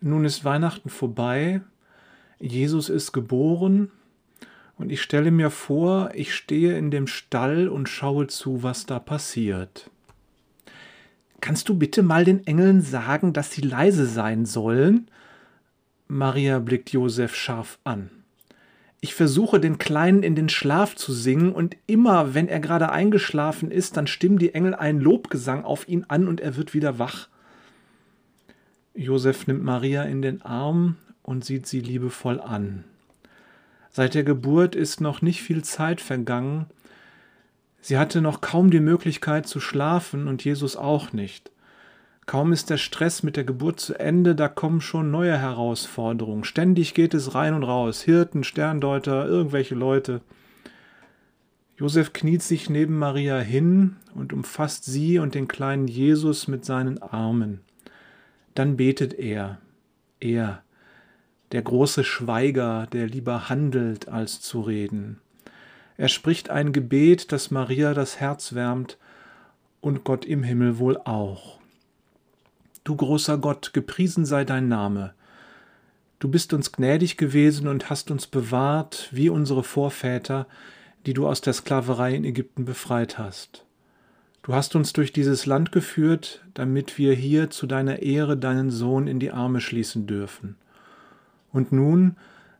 Nun ist Weihnachten vorbei, Jesus ist geboren und ich stelle mir vor, ich stehe in dem Stall und schaue zu, was da passiert. Kannst du bitte mal den Engeln sagen, dass sie leise sein sollen? Maria blickt Josef scharf an. Ich versuche, den Kleinen in den Schlaf zu singen, und immer, wenn er gerade eingeschlafen ist, dann stimmen die Engel einen Lobgesang auf ihn an und er wird wieder wach. Josef nimmt Maria in den Arm und sieht sie liebevoll an. Seit der Geburt ist noch nicht viel Zeit vergangen. Sie hatte noch kaum die Möglichkeit zu schlafen und Jesus auch nicht. Kaum ist der Stress mit der Geburt zu Ende, da kommen schon neue Herausforderungen. Ständig geht es rein und raus. Hirten, Sterndeuter, irgendwelche Leute. Josef kniet sich neben Maria hin und umfasst sie und den kleinen Jesus mit seinen Armen. Dann betet er, er, der große Schweiger, der lieber handelt, als zu reden. Er spricht ein Gebet, das Maria das Herz wärmt und Gott im Himmel wohl auch. Du großer Gott, gepriesen sei dein Name. Du bist uns gnädig gewesen und hast uns bewahrt, wie unsere Vorväter, die du aus der Sklaverei in Ägypten befreit hast. Du hast uns durch dieses Land geführt, damit wir hier zu deiner Ehre deinen Sohn in die Arme schließen dürfen. Und nun,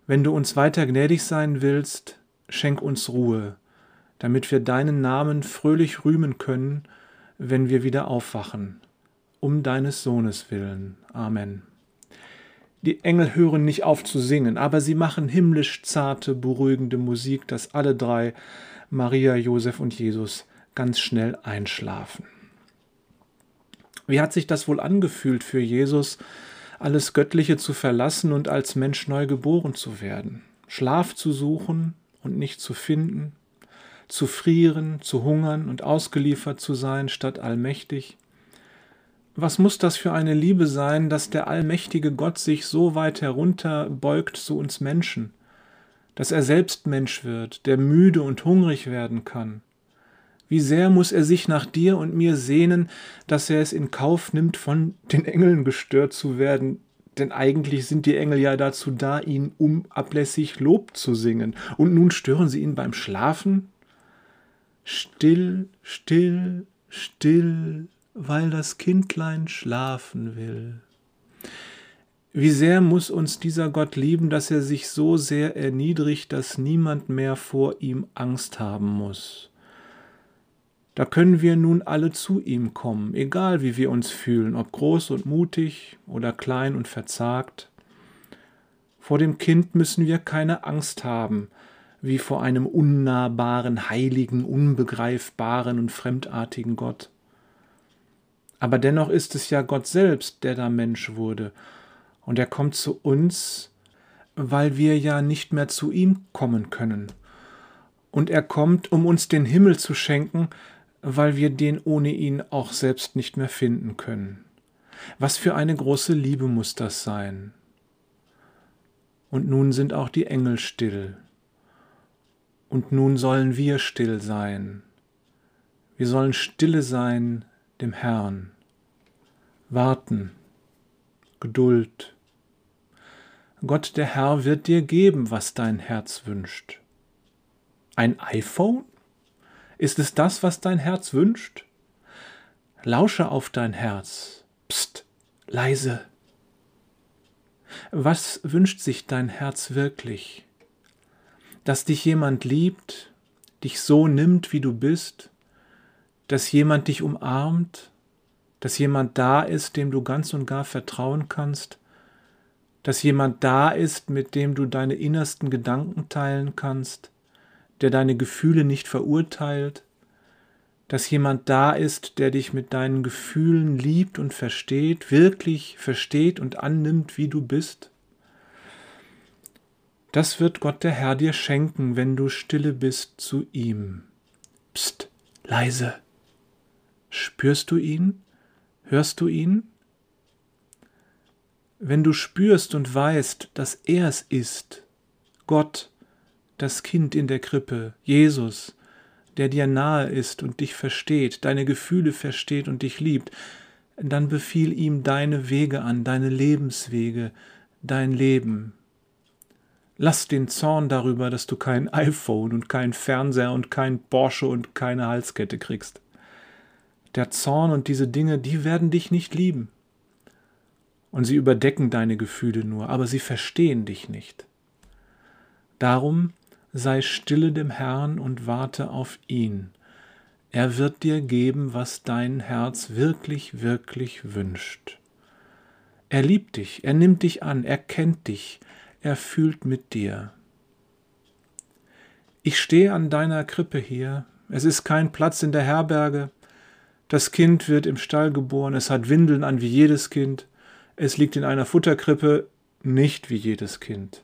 wenn du uns weiter gnädig sein willst, schenk uns Ruhe, damit wir deinen Namen fröhlich rühmen können, wenn wir wieder aufwachen um deines Sohnes willen. Amen. Die Engel hören nicht auf zu singen, aber sie machen himmlisch zarte, beruhigende Musik, dass alle drei, Maria, Josef und Jesus, ganz schnell einschlafen. Wie hat sich das wohl angefühlt für Jesus, alles Göttliche zu verlassen und als Mensch neu geboren zu werden? Schlaf zu suchen und nicht zu finden, zu frieren, zu hungern und ausgeliefert zu sein statt allmächtig, was muss das für eine Liebe sein, dass der allmächtige Gott sich so weit herunterbeugt zu uns Menschen, dass er selbst Mensch wird, der müde und hungrig werden kann? Wie sehr muss er sich nach dir und mir sehnen, dass er es in Kauf nimmt, von den Engeln gestört zu werden, denn eigentlich sind die Engel ja dazu da, ihn unablässig Lob zu singen, und nun stören sie ihn beim Schlafen? Still, still, still, weil das Kindlein schlafen will. Wie sehr muss uns dieser Gott lieben, dass er sich so sehr erniedrigt, dass niemand mehr vor ihm Angst haben muss. Da können wir nun alle zu ihm kommen, egal wie wir uns fühlen, ob groß und mutig oder klein und verzagt. Vor dem Kind müssen wir keine Angst haben, wie vor einem unnahbaren, heiligen, unbegreifbaren und fremdartigen Gott. Aber dennoch ist es ja Gott selbst, der da Mensch wurde. Und er kommt zu uns, weil wir ja nicht mehr zu ihm kommen können. Und er kommt, um uns den Himmel zu schenken, weil wir den ohne ihn auch selbst nicht mehr finden können. Was für eine große Liebe muss das sein. Und nun sind auch die Engel still. Und nun sollen wir still sein. Wir sollen stille sein dem Herrn. Warten, Geduld. Gott der Herr wird dir geben, was dein Herz wünscht. Ein iPhone? Ist es das, was dein Herz wünscht? Lausche auf dein Herz. Psst, leise. Was wünscht sich dein Herz wirklich? Dass dich jemand liebt, dich so nimmt, wie du bist, dass jemand dich umarmt, dass jemand da ist, dem du ganz und gar vertrauen kannst, dass jemand da ist, mit dem du deine innersten Gedanken teilen kannst, der deine Gefühle nicht verurteilt, dass jemand da ist, der dich mit deinen Gefühlen liebt und versteht, wirklich versteht und annimmt, wie du bist. Das wird Gott der Herr dir schenken, wenn du stille bist zu ihm. Psst, leise. Spürst du ihn? Hörst du ihn? Wenn du spürst und weißt, dass er es ist, Gott, das Kind in der Krippe, Jesus, der dir nahe ist und dich versteht, deine Gefühle versteht und dich liebt, dann befiehl ihm deine Wege an, deine Lebenswege, dein Leben. Lass den Zorn darüber, dass du kein iPhone und kein Fernseher und kein Porsche und keine Halskette kriegst. Der Zorn und diese Dinge, die werden dich nicht lieben. Und sie überdecken deine Gefühle nur, aber sie verstehen dich nicht. Darum sei stille dem Herrn und warte auf ihn. Er wird dir geben, was dein Herz wirklich, wirklich wünscht. Er liebt dich, er nimmt dich an, er kennt dich, er fühlt mit dir. Ich stehe an deiner Krippe hier, es ist kein Platz in der Herberge, das Kind wird im Stall geboren, es hat Windeln an wie jedes Kind, es liegt in einer Futterkrippe, nicht wie jedes Kind.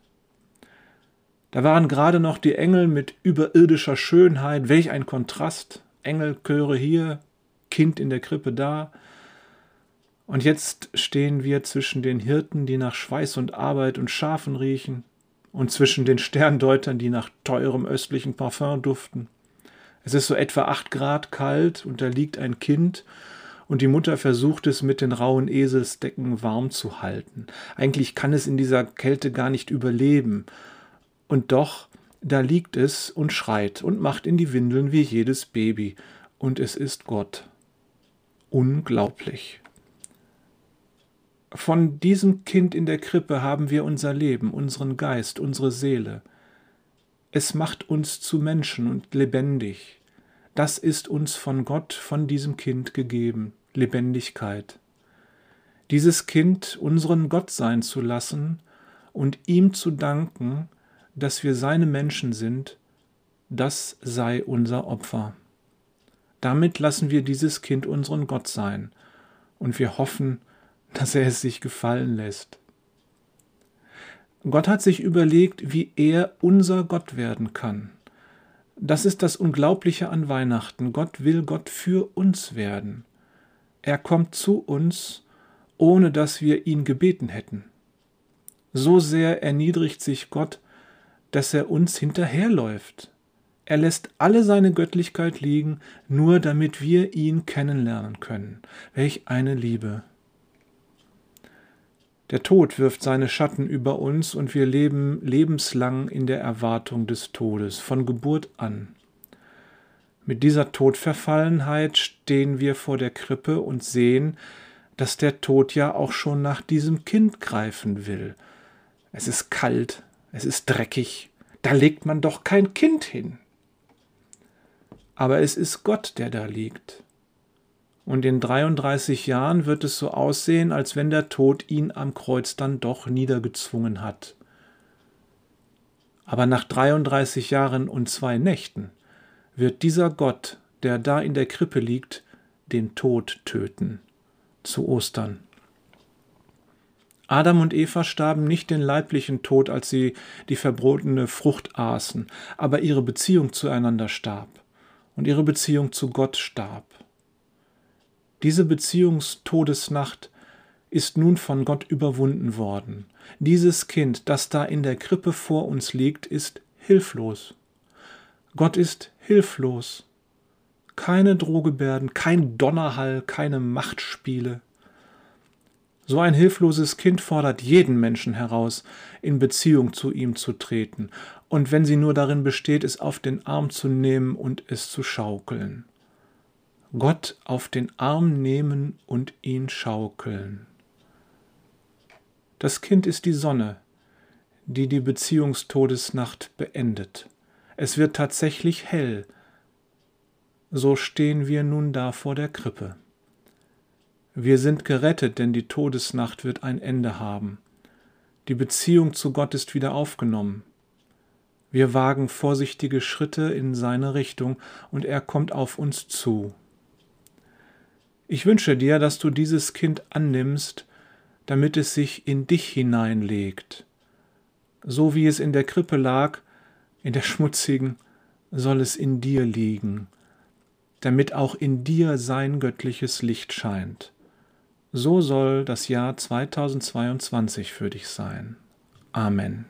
Da waren gerade noch die Engel mit überirdischer Schönheit, welch ein Kontrast, Engelchöre hier, Kind in der Krippe da. Und jetzt stehen wir zwischen den Hirten, die nach Schweiß und Arbeit und Schafen riechen, und zwischen den Sterndeutern, die nach teurem östlichen Parfum duften. Es ist so etwa acht Grad kalt, und da liegt ein Kind, und die Mutter versucht es mit den rauen Eselsdecken warm zu halten. Eigentlich kann es in dieser Kälte gar nicht überleben, und doch, da liegt es und schreit und macht in die Windeln wie jedes Baby, und es ist Gott. Unglaublich. Von diesem Kind in der Krippe haben wir unser Leben, unseren Geist, unsere Seele. Es macht uns zu Menschen und lebendig. Das ist uns von Gott, von diesem Kind gegeben, Lebendigkeit. Dieses Kind unseren Gott sein zu lassen und ihm zu danken, dass wir seine Menschen sind, das sei unser Opfer. Damit lassen wir dieses Kind unseren Gott sein, und wir hoffen, dass er es sich gefallen lässt. Gott hat sich überlegt, wie er unser Gott werden kann. Das ist das Unglaubliche an Weihnachten. Gott will Gott für uns werden. Er kommt zu uns, ohne dass wir ihn gebeten hätten. So sehr erniedrigt sich Gott, dass er uns hinterherläuft. Er lässt alle seine Göttlichkeit liegen, nur damit wir ihn kennenlernen können. Welch eine Liebe. Der Tod wirft seine Schatten über uns und wir leben lebenslang in der Erwartung des Todes, von Geburt an. Mit dieser Todverfallenheit stehen wir vor der Krippe und sehen, dass der Tod ja auch schon nach diesem Kind greifen will. Es ist kalt, es ist dreckig, da legt man doch kein Kind hin. Aber es ist Gott, der da liegt. Und in 33 Jahren wird es so aussehen, als wenn der Tod ihn am Kreuz dann doch niedergezwungen hat. Aber nach 33 Jahren und zwei Nächten wird dieser Gott, der da in der Krippe liegt, den Tod töten. Zu Ostern. Adam und Eva starben nicht den leiblichen Tod, als sie die verbotene Frucht aßen, aber ihre Beziehung zueinander starb und ihre Beziehung zu Gott starb. Diese Beziehungstodesnacht ist nun von Gott überwunden worden. Dieses Kind, das da in der Krippe vor uns liegt, ist hilflos. Gott ist hilflos. Keine Drohgebärden, kein Donnerhall, keine Machtspiele. So ein hilfloses Kind fordert jeden Menschen heraus, in Beziehung zu ihm zu treten, und wenn sie nur darin besteht, es auf den Arm zu nehmen und es zu schaukeln. Gott auf den Arm nehmen und ihn schaukeln. Das Kind ist die Sonne, die die Beziehungstodesnacht beendet. Es wird tatsächlich hell. So stehen wir nun da vor der Krippe. Wir sind gerettet, denn die Todesnacht wird ein Ende haben. Die Beziehung zu Gott ist wieder aufgenommen. Wir wagen vorsichtige Schritte in seine Richtung und er kommt auf uns zu. Ich wünsche dir, dass du dieses Kind annimmst, damit es sich in dich hineinlegt. So wie es in der Krippe lag, in der schmutzigen, soll es in dir liegen, damit auch in dir sein göttliches Licht scheint. So soll das Jahr 2022 für dich sein. Amen.